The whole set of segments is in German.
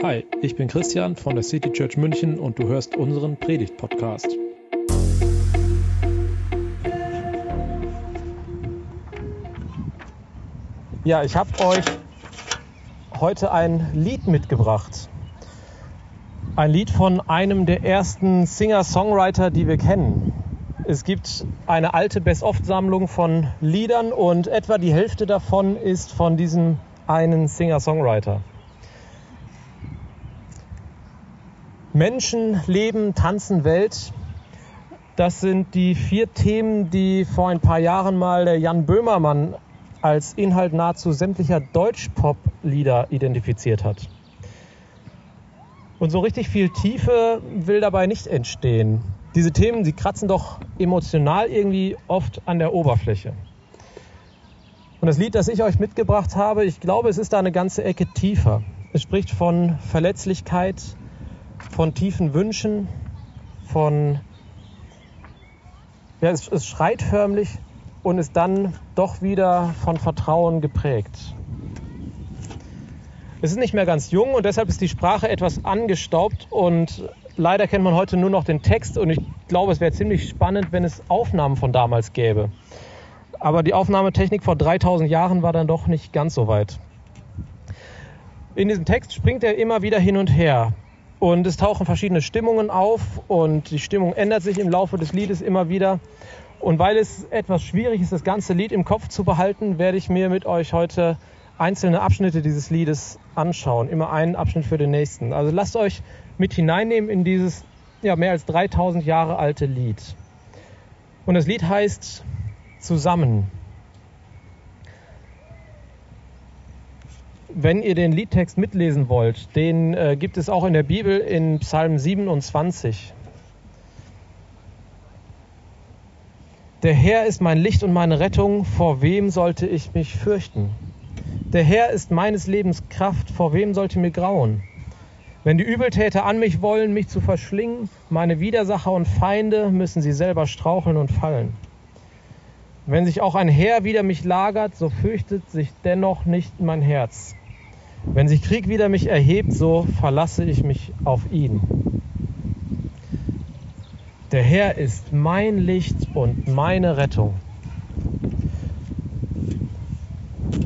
Hi, ich bin Christian von der City Church München und du hörst unseren Predigt-Podcast. Ja, ich habe euch heute ein Lied mitgebracht. Ein Lied von einem der ersten Singer-Songwriter, die wir kennen. Es gibt eine alte Best-of-Sammlung von Liedern und etwa die Hälfte davon ist von diesem einen Singer-Songwriter. Menschen, Leben, Tanzen, Welt. Das sind die vier Themen, die vor ein paar Jahren mal der Jan Böhmermann als Inhalt nahezu sämtlicher Deutschpop-Lieder identifiziert hat. Und so richtig viel Tiefe will dabei nicht entstehen. Diese Themen, sie kratzen doch emotional irgendwie oft an der Oberfläche. Und das Lied, das ich euch mitgebracht habe, ich glaube, es ist da eine ganze Ecke tiefer. Es spricht von Verletzlichkeit, von tiefen Wünschen, von, ja, es, es schreit förmlich und ist dann doch wieder von Vertrauen geprägt. Es ist nicht mehr ganz jung und deshalb ist die Sprache etwas angestaubt und leider kennt man heute nur noch den Text und ich glaube, es wäre ziemlich spannend, wenn es Aufnahmen von damals gäbe. Aber die Aufnahmetechnik vor 3000 Jahren war dann doch nicht ganz so weit. In diesem Text springt er immer wieder hin und her. Und es tauchen verschiedene Stimmungen auf und die Stimmung ändert sich im Laufe des Liedes immer wieder. Und weil es etwas schwierig ist, das ganze Lied im Kopf zu behalten, werde ich mir mit euch heute einzelne Abschnitte dieses Liedes anschauen. Immer einen Abschnitt für den nächsten. Also lasst euch mit hineinnehmen in dieses ja, mehr als 3000 Jahre alte Lied. Und das Lied heißt Zusammen. Wenn ihr den Liedtext mitlesen wollt, den äh, gibt es auch in der Bibel in Psalm 27. Der Herr ist mein Licht und meine Rettung, vor wem sollte ich mich fürchten? Der Herr ist meines Lebens Kraft, vor wem sollte mir grauen? Wenn die Übeltäter an mich wollen, mich zu verschlingen, meine Widersacher und Feinde, müssen sie selber straucheln und fallen. Wenn sich auch ein Heer wider mich lagert, so fürchtet sich dennoch nicht mein Herz. Wenn sich Krieg wider mich erhebt, so verlasse ich mich auf ihn. Der Herr ist mein Licht und meine Rettung.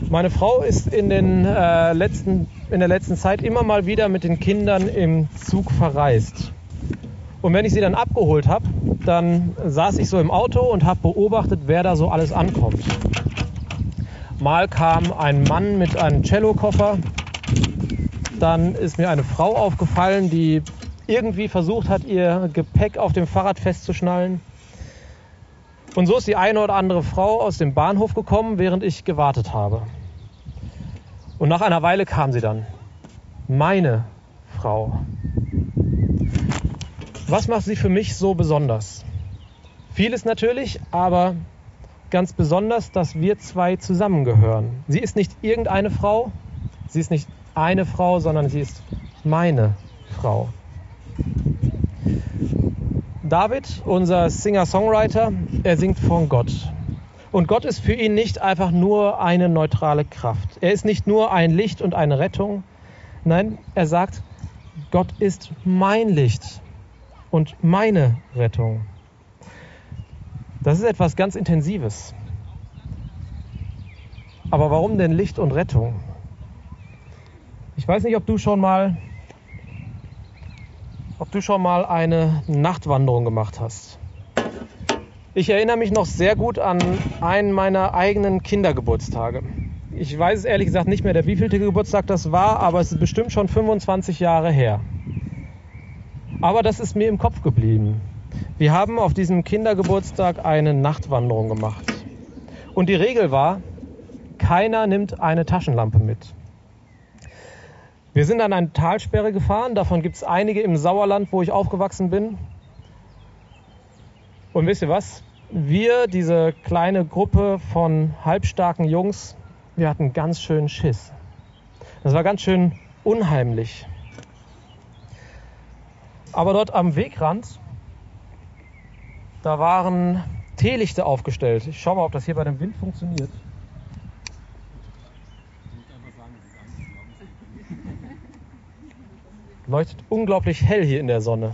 Meine Frau ist in, den, äh, letzten, in der letzten Zeit immer mal wieder mit den Kindern im Zug verreist. Und wenn ich sie dann abgeholt habe, dann saß ich so im Auto und habe beobachtet, wer da so alles ankommt. Mal kam ein Mann mit einem Cellokoffer, dann ist mir eine Frau aufgefallen, die irgendwie versucht hat, ihr Gepäck auf dem Fahrrad festzuschnallen. Und so ist die eine oder andere Frau aus dem Bahnhof gekommen, während ich gewartet habe. Und nach einer Weile kam sie dann. Meine Frau. Was macht sie für mich so besonders? Vieles natürlich, aber ganz besonders, dass wir zwei zusammengehören. Sie ist nicht irgendeine Frau, sie ist nicht eine Frau, sondern sie ist meine Frau. David, unser Singer-Songwriter, er singt von Gott. Und Gott ist für ihn nicht einfach nur eine neutrale Kraft. Er ist nicht nur ein Licht und eine Rettung. Nein, er sagt, Gott ist mein Licht und meine Rettung. Das ist etwas ganz Intensives. Aber warum denn Licht und Rettung? Ich weiß nicht, ob du schon mal, ob du schon mal eine Nachtwanderung gemacht hast. Ich erinnere mich noch sehr gut an einen meiner eigenen Kindergeburtstage. Ich weiß es ehrlich gesagt nicht mehr, der wievielte Geburtstag das war, aber es ist bestimmt schon 25 Jahre her. Aber das ist mir im Kopf geblieben. Wir haben auf diesem Kindergeburtstag eine Nachtwanderung gemacht. Und die Regel war, keiner nimmt eine Taschenlampe mit. Wir sind an eine Talsperre gefahren, davon gibt es einige im Sauerland, wo ich aufgewachsen bin. Und wisst ihr was? Wir, diese kleine Gruppe von halbstarken Jungs, wir hatten ganz schön Schiss. Das war ganz schön unheimlich. Aber dort am Wegrand, da waren Teelichte aufgestellt. Ich schau mal, ob das hier bei dem Wind funktioniert. Leuchtet unglaublich hell hier in der Sonne.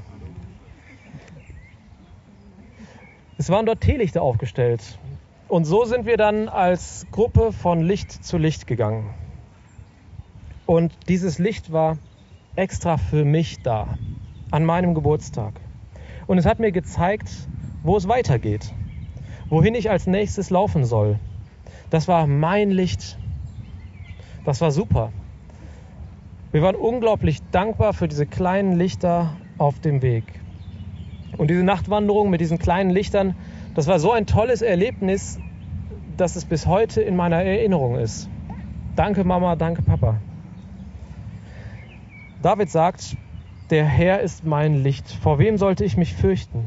Es waren dort Teelichter aufgestellt. Und so sind wir dann als Gruppe von Licht zu Licht gegangen. Und dieses Licht war extra für mich da, an meinem Geburtstag. Und es hat mir gezeigt, wo es weitergeht, wohin ich als nächstes laufen soll. Das war mein Licht. Das war super. Wir waren unglaublich dankbar für diese kleinen Lichter auf dem Weg. Und diese Nachtwanderung mit diesen kleinen Lichtern, das war so ein tolles Erlebnis, dass es bis heute in meiner Erinnerung ist. Danke Mama, danke Papa. David sagt, der Herr ist mein Licht. Vor wem sollte ich mich fürchten?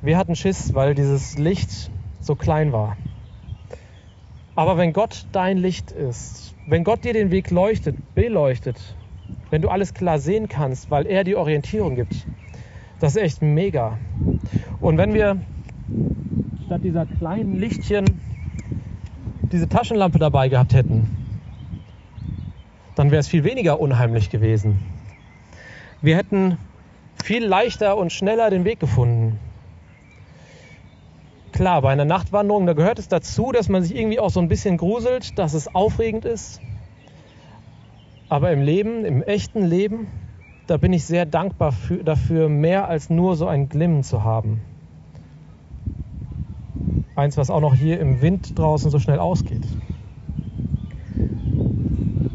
Wir hatten Schiss, weil dieses Licht so klein war. Aber wenn Gott dein Licht ist, wenn Gott dir den Weg leuchtet, beleuchtet, wenn du alles klar sehen kannst, weil er die Orientierung gibt, das ist echt mega. Und wenn wir statt dieser kleinen Lichtchen diese Taschenlampe dabei gehabt hätten, dann wäre es viel weniger unheimlich gewesen. Wir hätten viel leichter und schneller den Weg gefunden. Klar, bei einer Nachtwanderung, da gehört es dazu, dass man sich irgendwie auch so ein bisschen gruselt, dass es aufregend ist. Aber im Leben, im echten Leben, da bin ich sehr dankbar für, dafür, mehr als nur so ein Glimmen zu haben. Eins, was auch noch hier im Wind draußen so schnell ausgeht.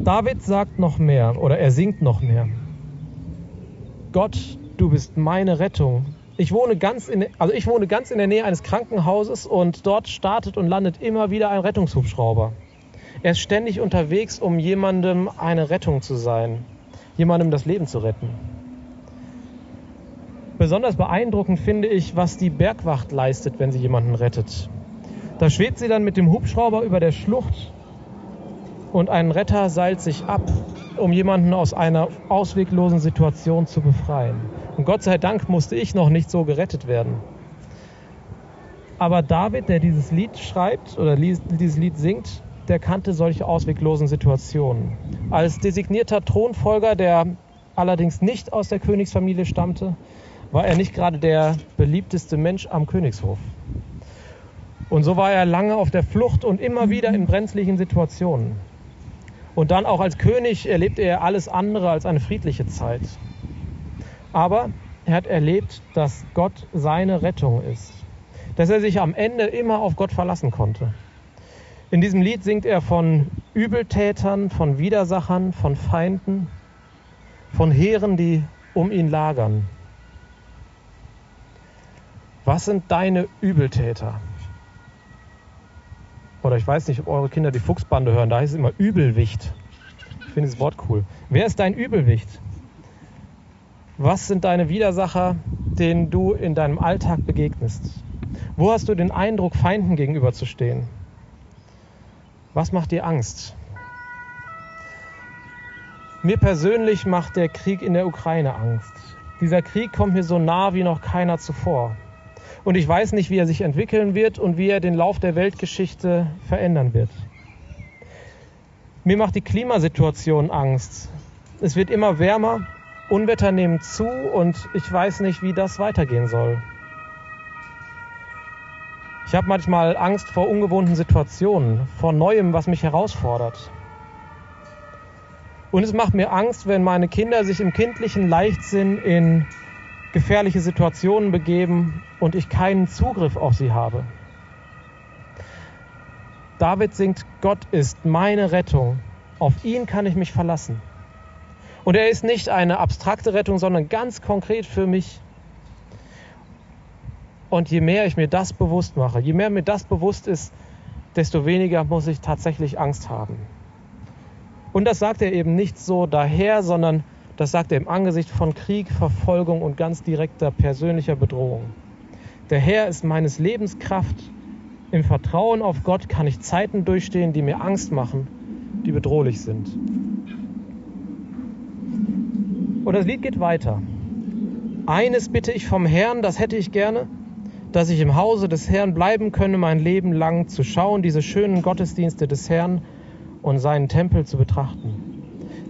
David sagt noch mehr oder er singt noch mehr. Gott, du bist meine Rettung. Ich wohne ganz in, also ich wohne ganz in der Nähe eines Krankenhauses und dort startet und landet immer wieder ein Rettungshubschrauber. Er ist ständig unterwegs, um jemandem eine Rettung zu sein, jemandem das Leben zu retten. Besonders beeindruckend finde ich, was die Bergwacht leistet, wenn sie jemanden rettet. Da schwebt sie dann mit dem Hubschrauber über der Schlucht und ein Retter seilt sich ab, um jemanden aus einer ausweglosen Situation zu befreien. Und Gott sei Dank musste ich noch nicht so gerettet werden. Aber David, der dieses Lied schreibt oder dieses Lied singt, der kannte solche ausweglosen Situationen. Als designierter Thronfolger, der allerdings nicht aus der Königsfamilie stammte, war er nicht gerade der beliebteste Mensch am Königshof. Und so war er lange auf der Flucht und immer wieder in brenzlichen Situationen. Und dann auch als König erlebte er alles andere als eine friedliche Zeit. Aber er hat erlebt, dass Gott seine Rettung ist. Dass er sich am Ende immer auf Gott verlassen konnte. In diesem Lied singt er von Übeltätern, von Widersachern, von Feinden, von Heeren, die um ihn lagern. Was sind deine Übeltäter? Oder ich weiß nicht, ob eure Kinder die Fuchsbande hören, da heißt es immer Übelwicht. Ich finde das Wort cool. Wer ist dein Übelwicht? Was sind deine Widersacher, denen du in deinem Alltag begegnest? Wo hast du den Eindruck, Feinden gegenüberzustehen? Was macht dir Angst? Mir persönlich macht der Krieg in der Ukraine Angst. Dieser Krieg kommt mir so nah wie noch keiner zuvor. Und ich weiß nicht, wie er sich entwickeln wird und wie er den Lauf der Weltgeschichte verändern wird. Mir macht die Klimasituation Angst. Es wird immer wärmer, Unwetter nehmen zu und ich weiß nicht, wie das weitergehen soll. Ich habe manchmal Angst vor ungewohnten Situationen, vor Neuem, was mich herausfordert. Und es macht mir Angst, wenn meine Kinder sich im kindlichen Leichtsinn in gefährliche Situationen begeben und ich keinen Zugriff auf sie habe. David singt, Gott ist meine Rettung, auf ihn kann ich mich verlassen. Und er ist nicht eine abstrakte Rettung, sondern ganz konkret für mich. Und je mehr ich mir das bewusst mache, je mehr mir das bewusst ist, desto weniger muss ich tatsächlich Angst haben. Und das sagt er eben nicht so daher, sondern das sagt er im Angesicht von Krieg, Verfolgung und ganz direkter persönlicher Bedrohung. Der Herr ist meines Lebens Kraft. Im Vertrauen auf Gott kann ich Zeiten durchstehen, die mir Angst machen, die bedrohlich sind. Und das Lied geht weiter. Eines bitte ich vom Herrn, das hätte ich gerne, dass ich im Hause des Herrn bleiben könne, mein Leben lang zu schauen, diese schönen Gottesdienste des Herrn und seinen Tempel zu betrachten.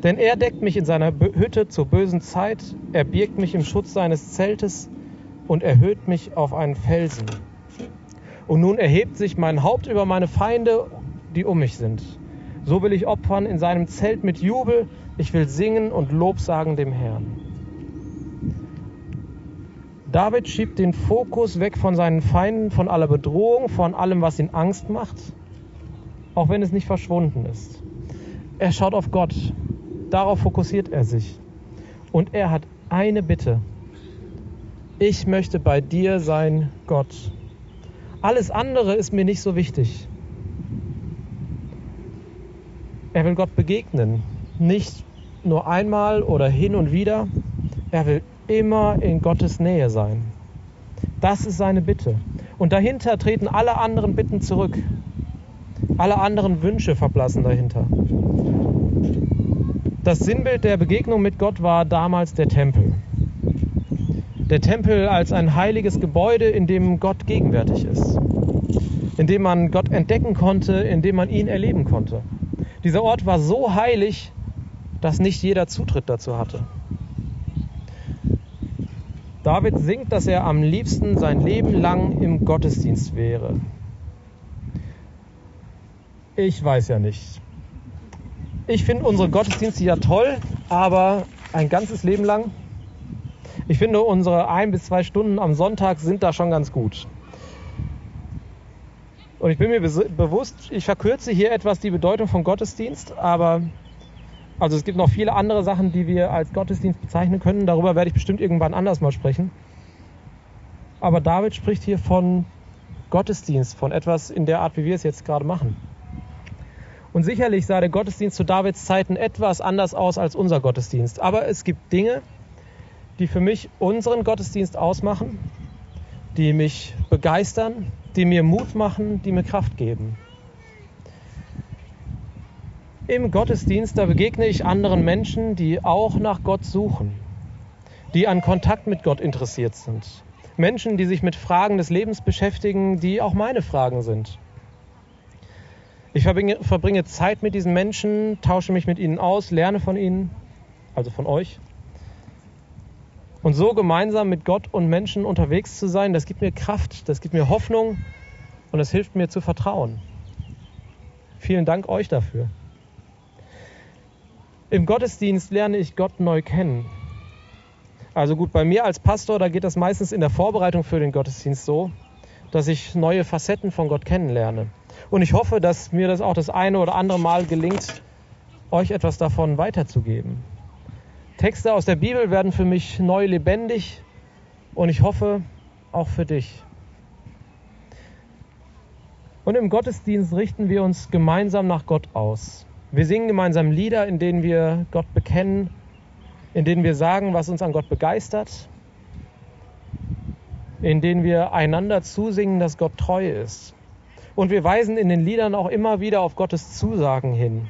Denn er deckt mich in seiner Hütte zur bösen Zeit, er birgt mich im Schutz seines Zeltes und erhöht mich auf einen Felsen. Und nun erhebt sich mein Haupt über meine Feinde, die um mich sind. So will ich opfern in seinem Zelt mit Jubel, ich will singen und Lob sagen dem Herrn. David schiebt den Fokus weg von seinen Feinden, von aller Bedrohung, von allem, was ihn Angst macht, auch wenn es nicht verschwunden ist. Er schaut auf Gott, darauf fokussiert er sich. Und er hat eine Bitte. Ich möchte bei dir sein, Gott. Alles andere ist mir nicht so wichtig. Er will Gott begegnen, nicht nur einmal oder hin und wieder. Er will immer in Gottes Nähe sein. Das ist seine Bitte. Und dahinter treten alle anderen Bitten zurück. Alle anderen Wünsche verblassen dahinter. Das Sinnbild der Begegnung mit Gott war damals der Tempel. Der Tempel als ein heiliges Gebäude, in dem Gott gegenwärtig ist, in dem man Gott entdecken konnte, in dem man ihn erleben konnte. Dieser Ort war so heilig, dass nicht jeder Zutritt dazu hatte. David singt, dass er am liebsten sein Leben lang im Gottesdienst wäre. Ich weiß ja nicht. Ich finde unsere Gottesdienste ja toll, aber ein ganzes Leben lang. Ich finde, unsere ein bis zwei Stunden am Sonntag sind da schon ganz gut. Und ich bin mir bewusst, ich verkürze hier etwas die Bedeutung von Gottesdienst, aber also es gibt noch viele andere Sachen, die wir als Gottesdienst bezeichnen können. Darüber werde ich bestimmt irgendwann anders mal sprechen. Aber David spricht hier von Gottesdienst, von etwas in der Art, wie wir es jetzt gerade machen. Und sicherlich sah der Gottesdienst zu Davids Zeiten etwas anders aus als unser Gottesdienst. Aber es gibt Dinge, die für mich unseren Gottesdienst ausmachen, die mich begeistern, die mir Mut machen, die mir Kraft geben. Im Gottesdienst, da begegne ich anderen Menschen, die auch nach Gott suchen, die an Kontakt mit Gott interessiert sind. Menschen, die sich mit Fragen des Lebens beschäftigen, die auch meine Fragen sind. Ich verbringe, verbringe Zeit mit diesen Menschen, tausche mich mit ihnen aus, lerne von ihnen, also von euch. Und so gemeinsam mit Gott und Menschen unterwegs zu sein, das gibt mir Kraft, das gibt mir Hoffnung und das hilft mir zu vertrauen. Vielen Dank euch dafür. Im Gottesdienst lerne ich Gott neu kennen. Also gut, bei mir als Pastor, da geht das meistens in der Vorbereitung für den Gottesdienst so, dass ich neue Facetten von Gott kennenlerne. Und ich hoffe, dass mir das auch das eine oder andere Mal gelingt, euch etwas davon weiterzugeben. Texte aus der Bibel werden für mich neu lebendig und ich hoffe auch für dich. Und im Gottesdienst richten wir uns gemeinsam nach Gott aus. Wir singen gemeinsam Lieder, in denen wir Gott bekennen, in denen wir sagen, was uns an Gott begeistert, in denen wir einander zusingen, dass Gott treu ist. Und wir weisen in den Liedern auch immer wieder auf Gottes Zusagen hin.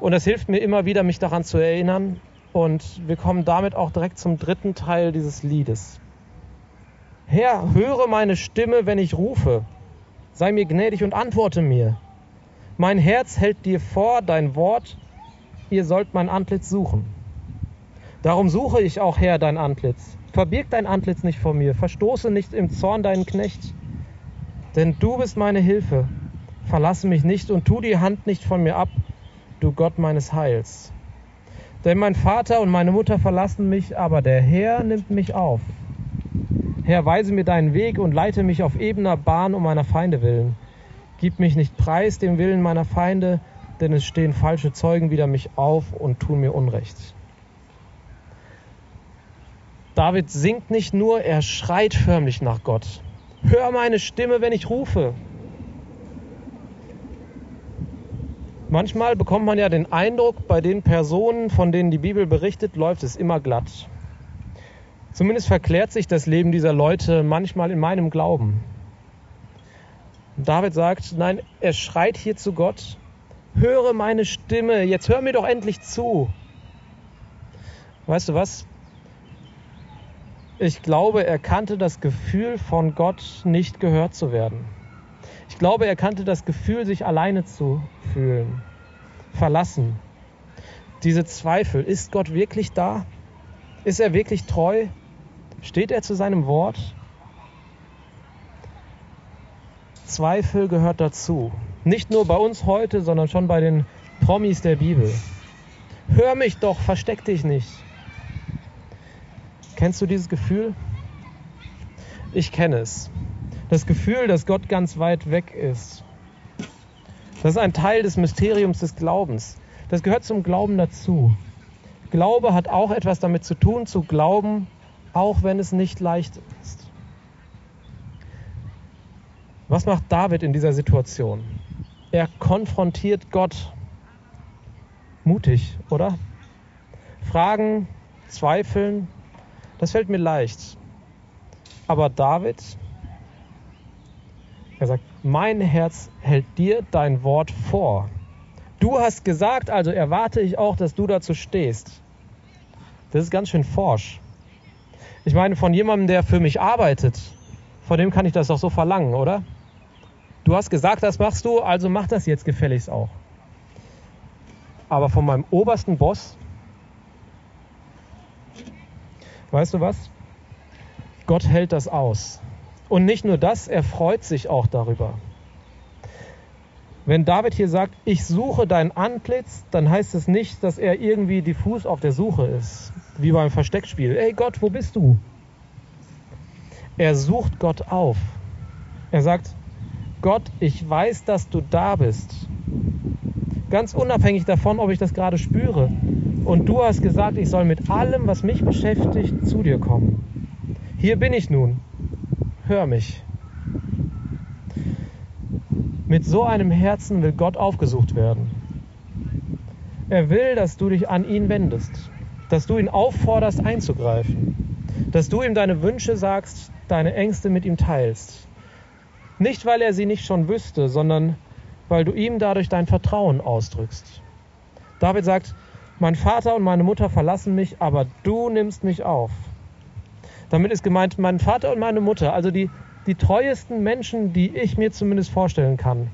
Und es hilft mir immer wieder, mich daran zu erinnern. Und wir kommen damit auch direkt zum dritten Teil dieses Liedes. Herr, höre meine Stimme, wenn ich rufe. Sei mir gnädig und antworte mir. Mein Herz hält dir vor, dein Wort, ihr sollt mein Antlitz suchen. Darum suche ich auch, Herr, dein Antlitz. Verbirg dein Antlitz nicht vor mir, verstoße nicht im Zorn deinen Knecht. Denn du bist meine Hilfe. Verlasse mich nicht und tu die Hand nicht von mir ab, du Gott meines Heils. Denn mein Vater und meine Mutter verlassen mich, aber der Herr nimmt mich auf. Herr, weise mir deinen Weg und leite mich auf ebener Bahn um meiner Feinde willen. Gib mich nicht preis dem Willen meiner Feinde, denn es stehen falsche Zeugen wider mich auf und tun mir Unrecht. David singt nicht nur, er schreit förmlich nach Gott. Hör meine Stimme, wenn ich rufe. Manchmal bekommt man ja den Eindruck, bei den Personen, von denen die Bibel berichtet, läuft es immer glatt. Zumindest verklärt sich das Leben dieser Leute manchmal in meinem Glauben. David sagt, nein, er schreit hier zu Gott, höre meine Stimme, jetzt hör mir doch endlich zu. Weißt du was? Ich glaube, er kannte das Gefühl von Gott nicht gehört zu werden. Ich glaube, er kannte das Gefühl, sich alleine zu fühlen, verlassen. diese Zweifel. Ist Gott wirklich da? Ist er wirklich treu? Steht er zu seinem Wort? Zweifel gehört dazu. Nicht nur bei uns heute, sondern schon bei den Promis der Bibel. Hör mich doch, versteck dich nicht. Kennst du dieses Gefühl? Ich kenne es. Das Gefühl, dass Gott ganz weit weg ist. Das ist ein Teil des Mysteriums des Glaubens. Das gehört zum Glauben dazu. Glaube hat auch etwas damit zu tun, zu glauben, auch wenn es nicht leicht ist. Was macht David in dieser Situation? Er konfrontiert Gott. Mutig, oder? Fragen, zweifeln, das fällt mir leicht. Aber David, er sagt, mein Herz hält dir dein Wort vor. Du hast gesagt, also erwarte ich auch, dass du dazu stehst. Das ist ganz schön forsch. Ich meine, von jemandem, der für mich arbeitet, von dem kann ich das doch so verlangen, oder? Du hast gesagt, das machst du, also mach das jetzt gefälligst auch. Aber von meinem obersten Boss, weißt du was? Gott hält das aus. Und nicht nur das, er freut sich auch darüber. Wenn David hier sagt, ich suche dein Antlitz, dann heißt es nicht, dass er irgendwie diffus auf der Suche ist, wie beim Versteckspiel. Ey Gott, wo bist du? Er sucht Gott auf. Er sagt, Gott, ich weiß, dass du da bist. Ganz unabhängig davon, ob ich das gerade spüre. Und du hast gesagt, ich soll mit allem, was mich beschäftigt, zu dir kommen. Hier bin ich nun. Hör mich. Mit so einem Herzen will Gott aufgesucht werden. Er will, dass du dich an ihn wendest, dass du ihn aufforderst einzugreifen, dass du ihm deine Wünsche sagst, deine Ängste mit ihm teilst. Nicht, weil er sie nicht schon wüsste, sondern weil du ihm dadurch dein Vertrauen ausdrückst. David sagt, mein Vater und meine Mutter verlassen mich, aber du nimmst mich auf. Damit ist gemeint, mein Vater und meine Mutter, also die die treuesten Menschen, die ich mir zumindest vorstellen kann.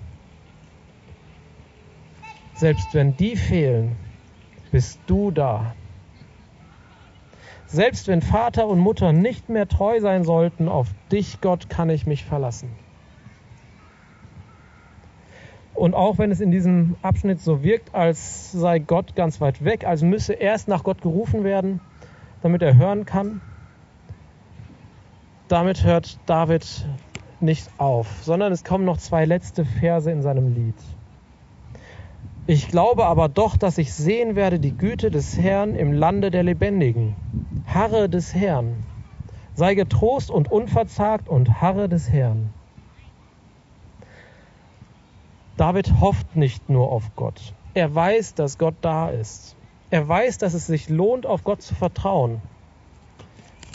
Selbst wenn die fehlen, bist du da. Selbst wenn Vater und Mutter nicht mehr treu sein sollten, auf dich, Gott, kann ich mich verlassen. Und auch wenn es in diesem Abschnitt so wirkt, als sei Gott ganz weit weg, als müsse erst nach Gott gerufen werden, damit er hören kann, damit hört David nicht auf, sondern es kommen noch zwei letzte Verse in seinem Lied. Ich glaube aber doch, dass ich sehen werde die Güte des Herrn im Lande der Lebendigen. Harre des Herrn. Sei getrost und unverzagt und harre des Herrn. David hofft nicht nur auf Gott. Er weiß, dass Gott da ist. Er weiß, dass es sich lohnt, auf Gott zu vertrauen.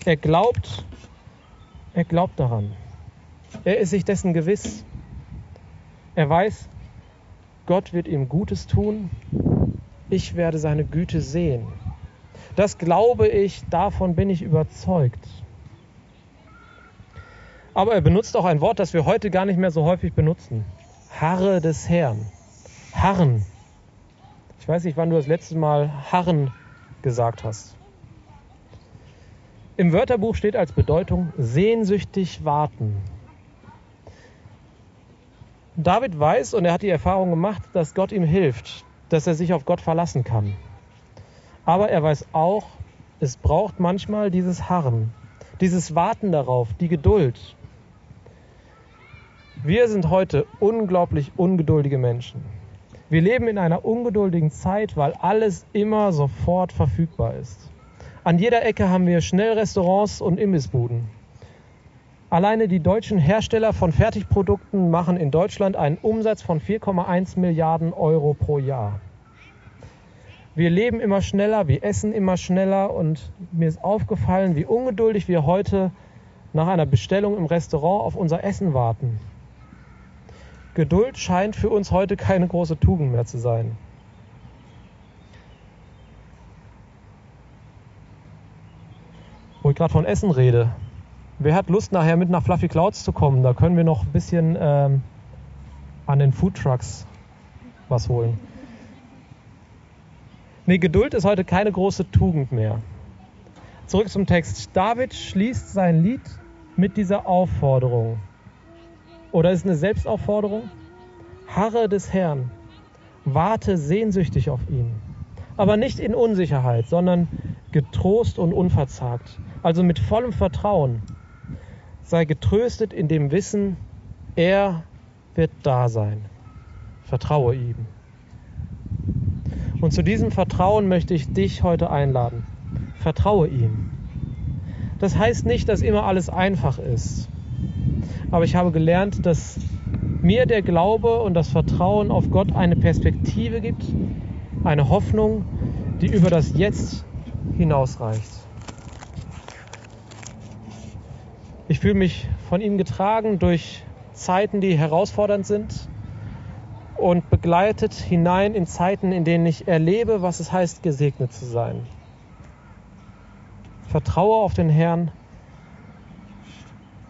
Er glaubt, er glaubt daran. Er ist sich dessen gewiss. Er weiß, Gott wird ihm Gutes tun. Ich werde seine Güte sehen. Das glaube ich, davon bin ich überzeugt. Aber er benutzt auch ein Wort, das wir heute gar nicht mehr so häufig benutzen. Harre des Herrn. Harren. Ich weiß nicht, wann du das letzte Mal Harren gesagt hast. Im Wörterbuch steht als Bedeutung sehnsüchtig warten. David weiß und er hat die Erfahrung gemacht, dass Gott ihm hilft, dass er sich auf Gott verlassen kann. Aber er weiß auch, es braucht manchmal dieses Harren, dieses Warten darauf, die Geduld. Wir sind heute unglaublich ungeduldige Menschen. Wir leben in einer ungeduldigen Zeit, weil alles immer sofort verfügbar ist. An jeder Ecke haben wir Schnellrestaurants und Imbissbuden. Alleine die deutschen Hersteller von Fertigprodukten machen in Deutschland einen Umsatz von 4,1 Milliarden Euro pro Jahr. Wir leben immer schneller, wir essen immer schneller und mir ist aufgefallen, wie ungeduldig wir heute nach einer Bestellung im Restaurant auf unser Essen warten. Geduld scheint für uns heute keine große Tugend mehr zu sein. wo ich gerade von Essen rede. Wer hat Lust, nachher mit nach Fluffy Clouds zu kommen? Da können wir noch ein bisschen ähm, an den Food Trucks was holen. Nee, Geduld ist heute keine große Tugend mehr. Zurück zum Text. David schließt sein Lied mit dieser Aufforderung. Oder ist es eine Selbstaufforderung? Harre des Herrn, warte sehnsüchtig auf ihn. Aber nicht in Unsicherheit, sondern getrost und unverzagt. Also mit vollem Vertrauen. Sei getröstet in dem Wissen, er wird da sein. Vertraue ihm. Und zu diesem Vertrauen möchte ich dich heute einladen. Vertraue ihm. Das heißt nicht, dass immer alles einfach ist. Aber ich habe gelernt, dass mir der Glaube und das Vertrauen auf Gott eine Perspektive gibt, eine Hoffnung, die über das Jetzt hinausreicht. Ich fühle mich von ihm getragen durch Zeiten, die herausfordernd sind und begleitet hinein in Zeiten, in denen ich erlebe, was es heißt, gesegnet zu sein. Vertraue auf den Herrn